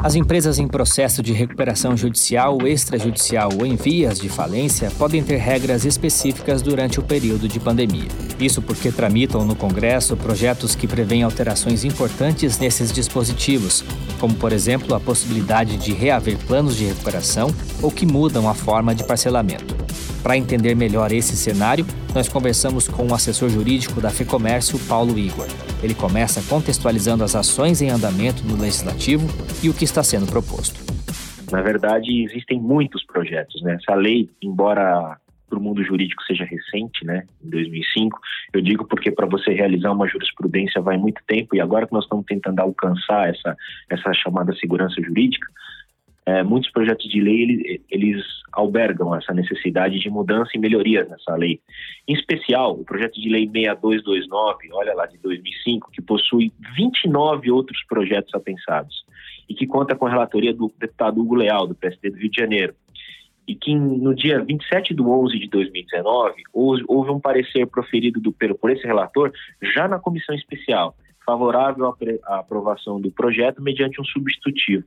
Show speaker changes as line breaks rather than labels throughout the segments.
As empresas em processo de recuperação judicial, extrajudicial ou em vias de falência podem ter regras específicas durante o período de pandemia. Isso porque tramitam no Congresso projetos que prevêem alterações importantes nesses dispositivos, como, por exemplo, a possibilidade de reaver planos de recuperação ou que mudam a forma de parcelamento. Para entender melhor esse cenário, nós conversamos com o assessor jurídico da FEComércio, Paulo Igor. Ele começa contextualizando as ações em andamento no Legislativo e o que está sendo proposto.
Na verdade, existem muitos projetos. Né? Essa lei, embora para o mundo jurídico seja recente, né, em 2005. Eu digo porque para você realizar uma jurisprudência vai muito tempo e agora que nós estamos tentando alcançar essa essa chamada segurança jurídica, é, muitos projetos de lei eles, eles, albergam essa necessidade de mudança e melhorias nessa lei. Em especial, o projeto de lei 6229, olha lá, de 2005, que possui 29 outros projetos apensados e que conta com a relatoria do deputado Hugo Leal, do PSD do Rio de Janeiro. E que no dia 27 de 11 de 2019, houve um parecer proferido do, por esse relator já na comissão especial, favorável à aprovação do projeto mediante um substitutivo.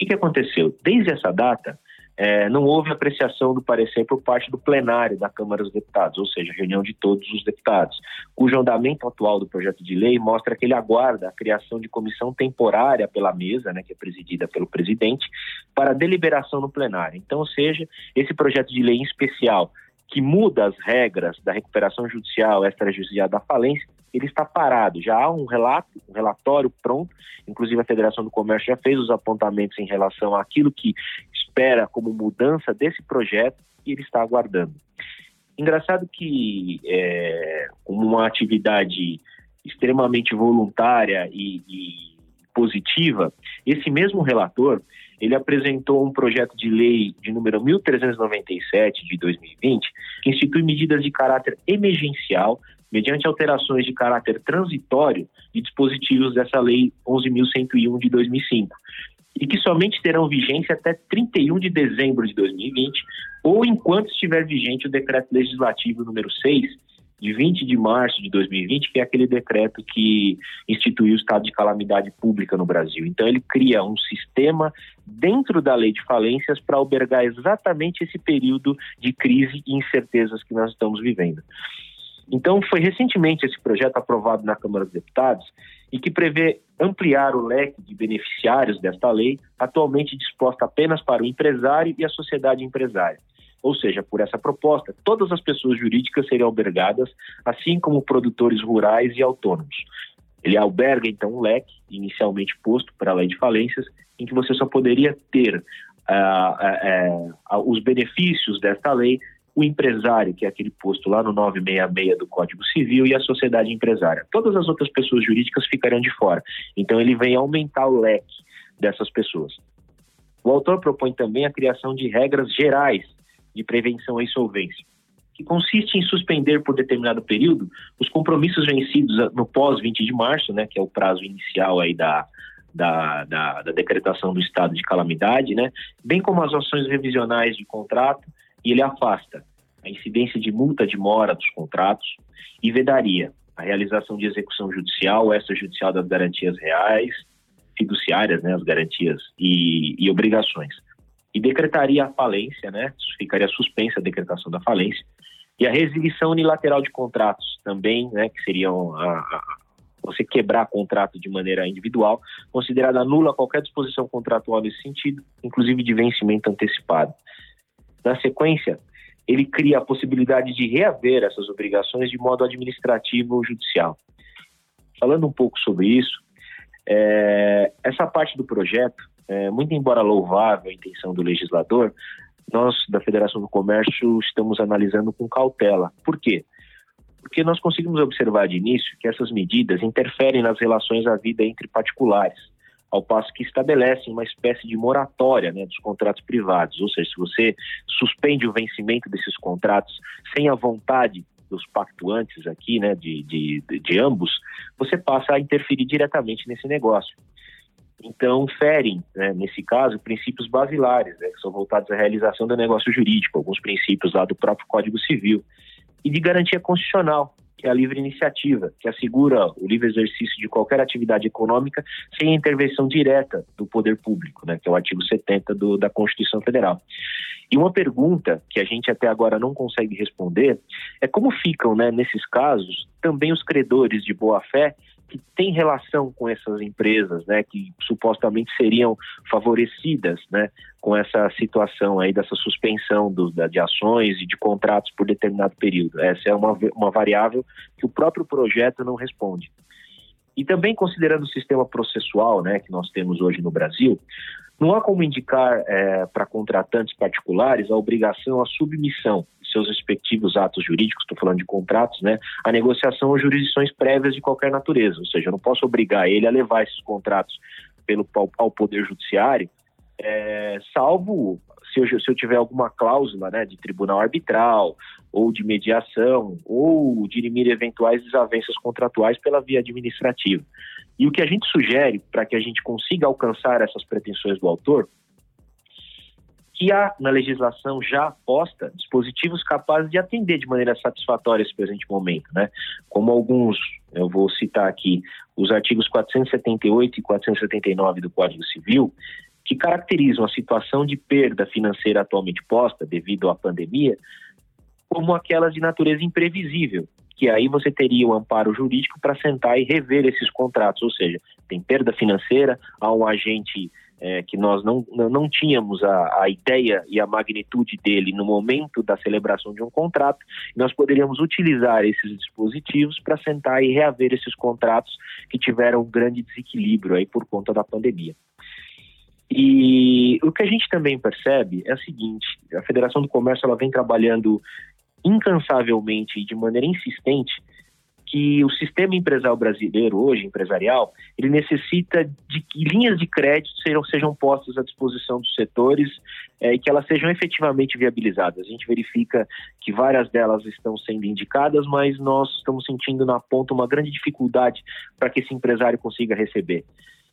O que, aconteceu? Desde essa data, é, não houve apreciação do parecer por parte do plenário da Câmara dos Deputados, ou seja, reunião de todos os deputados, cujo andamento atual do projeto de lei mostra que ele aguarda a criação de comissão temporária pela mesa, né, que é presidida pelo presidente, para deliberação no plenário. Então, ou seja, esse projeto de lei em especial que muda as regras da recuperação judicial extrajudicial da falência, ele está parado. Já há um relato, um relatório pronto, inclusive a Federação do Comércio já fez os apontamentos em relação àquilo que espera como mudança desse projeto e ele está aguardando. Engraçado que, é, uma atividade extremamente voluntária e, e positiva, esse mesmo relator ele apresentou um projeto de lei de número 1397 de 2020, que institui medidas de caráter emergencial mediante alterações de caráter transitório de dispositivos dessa lei 11.101 de 2005 e que somente terão vigência até 31 de dezembro de 2020 ou enquanto estiver vigente o decreto legislativo número 6 de 20 de março de 2020, que é aquele decreto que instituiu o estado de calamidade pública no Brasil. Então, ele cria um sistema dentro da lei de falências para albergar exatamente esse período de crise e incertezas que nós estamos vivendo. Então, foi recentemente esse projeto aprovado na Câmara dos Deputados e que prevê ampliar o leque de beneficiários desta lei, atualmente disposta apenas para o empresário e a sociedade empresária. Ou seja, por essa proposta, todas as pessoas jurídicas seriam albergadas, assim como produtores rurais e autônomos. Ele alberga, então, um leque, inicialmente posto para a lei de falências, em que você só poderia ter uh, uh, uh, os benefícios desta lei o empresário, que é aquele posto lá no 966 do Código Civil, e a sociedade empresária. Todas as outras pessoas jurídicas ficariam de fora. Então, ele vem aumentar o leque dessas pessoas. O autor propõe também a criação de regras gerais de prevenção à insolvência, que consiste em suspender por determinado período os compromissos vencidos no pós-20 de março, né, que é o prazo inicial aí da, da, da, da, decretação do estado de calamidade, né, bem como as ações revisionais de contrato, e ele afasta a incidência de multa de mora dos contratos e vedaria a realização de execução judicial, extrajudicial das garantias reais, fiduciárias, né, as garantias e, e obrigações e decretaria a falência, né? Ficaria suspensa a decretação da falência e a resilição unilateral de contratos também, né? Que seriam a, a, você quebrar contrato de maneira individual, considerada nula qualquer disposição contratual nesse sentido, inclusive de vencimento antecipado. Na sequência, ele cria a possibilidade de reaver essas obrigações de modo administrativo ou judicial. Falando um pouco sobre isso, é, essa parte do projeto é, muito embora louvável a intenção do legislador, nós da Federação do Comércio estamos analisando com cautela. Por quê? Porque nós conseguimos observar de início que essas medidas interferem nas relações à vida entre particulares, ao passo que estabelecem uma espécie de moratória né, dos contratos privados. Ou seja, se você suspende o vencimento desses contratos sem a vontade dos pactuantes aqui, né, de, de, de ambos, você passa a interferir diretamente nesse negócio. Então, ferem, né, nesse caso, princípios basilares, né, que são voltados à realização do negócio jurídico, alguns princípios lá do próprio Código Civil, e de garantia constitucional, que é a livre iniciativa, que assegura o livre exercício de qualquer atividade econômica sem intervenção direta do poder público, né, que é o artigo 70 do, da Constituição Federal. E uma pergunta que a gente até agora não consegue responder é como ficam, né, nesses casos, também os credores de boa-fé que têm relação com essas empresas, né, que supostamente seriam favorecidas, né, com essa situação aí dessa suspensão do, da, de ações e de contratos por determinado período. Essa é uma, uma variável que o próprio projeto não responde. E também considerando o sistema processual, né, que nós temos hoje no Brasil, não há como indicar é, para contratantes particulares a obrigação à submissão de seus respectivos atos jurídicos, estou falando de contratos, né, a negociação ou jurisdições prévias de qualquer natureza. Ou seja, eu não posso obrigar ele a levar esses contratos pelo, ao Poder Judiciário, é, salvo se eu, se eu tiver alguma cláusula né, de tribunal arbitral ou de mediação ou dirimir eventuais desavenças contratuais pela via administrativa. E o que a gente sugere para que a gente consiga alcançar essas pretensões do autor, que há na legislação já posta dispositivos capazes de atender de maneira satisfatória esse presente momento, né? Como alguns, eu vou citar aqui, os artigos 478 e 479 do Código Civil, que caracterizam a situação de perda financeira atualmente posta devido à pandemia como aquelas de natureza imprevisível, que aí você teria o amparo jurídico para sentar e rever esses contratos, ou seja, tem perda financeira, há um agente é, que nós não, não tínhamos a, a ideia e a magnitude dele no momento da celebração de um contrato, nós poderíamos utilizar esses dispositivos para sentar e reaver esses contratos que tiveram um grande desequilíbrio aí por conta da pandemia. E o que a gente também percebe é o seguinte: a Federação do Comércio ela vem trabalhando incansavelmente e de maneira insistente que o sistema empresarial brasileiro hoje, empresarial, ele necessita de que linhas de crédito sejam, sejam postas à disposição dos setores é, e que elas sejam efetivamente viabilizadas. A gente verifica que várias delas estão sendo indicadas, mas nós estamos sentindo na ponta uma grande dificuldade para que esse empresário consiga receber.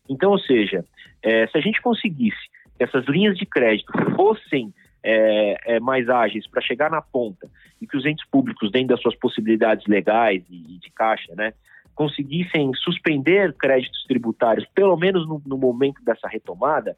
Então, ou seja, é, se a gente conseguisse que essas linhas de crédito fossem é, é, mais ágeis para chegar na ponta e que os entes públicos, dentro das suas possibilidades legais e, e de caixa, né, conseguissem suspender créditos tributários, pelo menos no, no momento dessa retomada,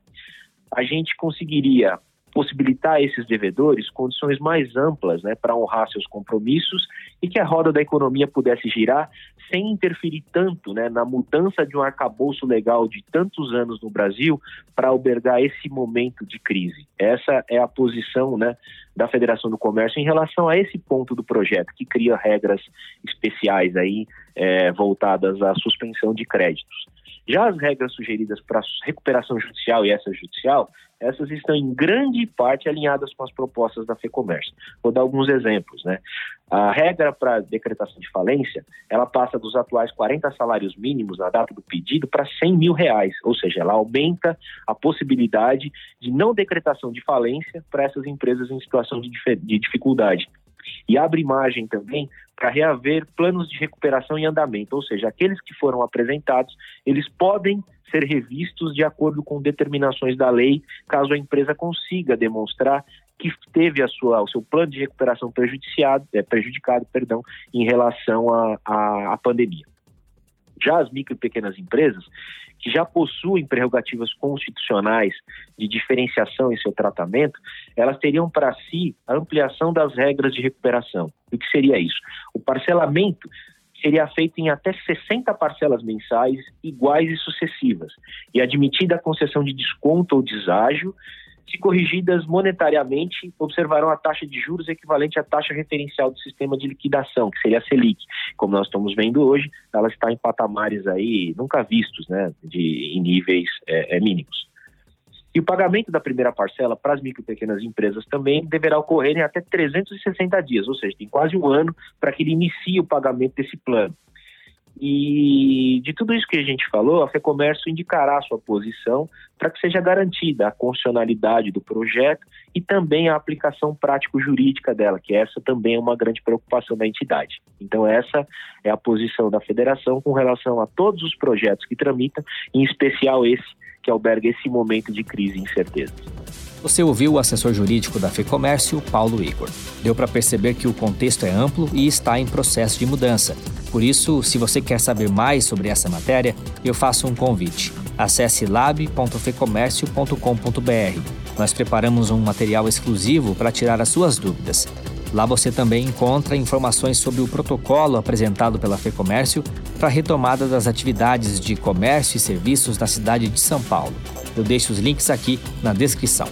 a gente conseguiria possibilitar a esses devedores condições mais amplas né, para honrar seus compromissos e que a roda da economia pudesse girar sem interferir tanto né, na mudança de um arcabouço legal de tantos anos no Brasil para albergar esse momento de crise. Essa é a posição né, da Federação do Comércio em relação a esse ponto do projeto, que cria regras especiais aí é, voltadas à suspensão de créditos. Já as regras sugeridas para recuperação judicial e essa judicial, essas estão em grande parte alinhadas com as propostas da FEComércio. Vou dar alguns exemplos, né? A regra para decretação de falência, ela passa dos atuais 40 salários mínimos na data do pedido para 100 mil reais, ou seja, ela aumenta a possibilidade de não decretação de falência para essas empresas em situação de, de dificuldade e abre margem também para reaver planos de recuperação em andamento, ou seja, aqueles que foram apresentados, eles podem ser revistos de acordo com determinações da lei, caso a empresa consiga demonstrar que teve a sua, o seu plano de recuperação prejudicado, é, prejudicado perdão, em relação à pandemia. Já as micro e pequenas empresas, que já possuem prerrogativas constitucionais de diferenciação em seu tratamento, elas teriam para si a ampliação das regras de recuperação. O que seria isso? O parcelamento seria feito em até 60 parcelas mensais iguais e sucessivas, e admitida a concessão de desconto ou deságio se corrigidas monetariamente, observarão a taxa de juros equivalente à taxa referencial do sistema de liquidação, que seria a Selic. Como nós estamos vendo hoje, ela está em patamares aí nunca vistos, né, de, em níveis é, é, mínimos. E o pagamento da primeira parcela para as micro e pequenas empresas também deverá ocorrer em até 360 dias, ou seja, tem quase um ano para que ele inicie o pagamento desse plano. E de tudo isso que a gente falou, a FEComércio indicará sua posição para que seja garantida a constitucionalidade do projeto e também a aplicação prático-jurídica dela, que essa também é uma grande preocupação da entidade. Então, essa é a posição da federação com relação a todos os projetos que tramitam, em especial esse que alberga esse momento de crise e incerteza.
Você ouviu o assessor jurídico da FEComércio, Paulo Igor. Deu para perceber que o contexto é amplo e está em processo de mudança. Por isso, se você quer saber mais sobre essa matéria, eu faço um convite. Acesse lab.fecomércio.com.br. Nós preparamos um material exclusivo para tirar as suas dúvidas. Lá você também encontra informações sobre o protocolo apresentado pela FEComércio para a retomada das atividades de comércio e serviços na cidade de São Paulo. Eu deixo os links aqui na descrição.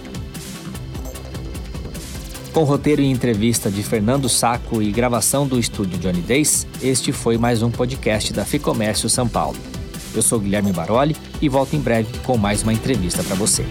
Com roteiro e entrevista de Fernando Saco e gravação do estúdio Johnny Days, este foi mais um podcast da FEComércio São Paulo. Eu sou Guilherme Baroli e volto em breve com mais uma entrevista para você.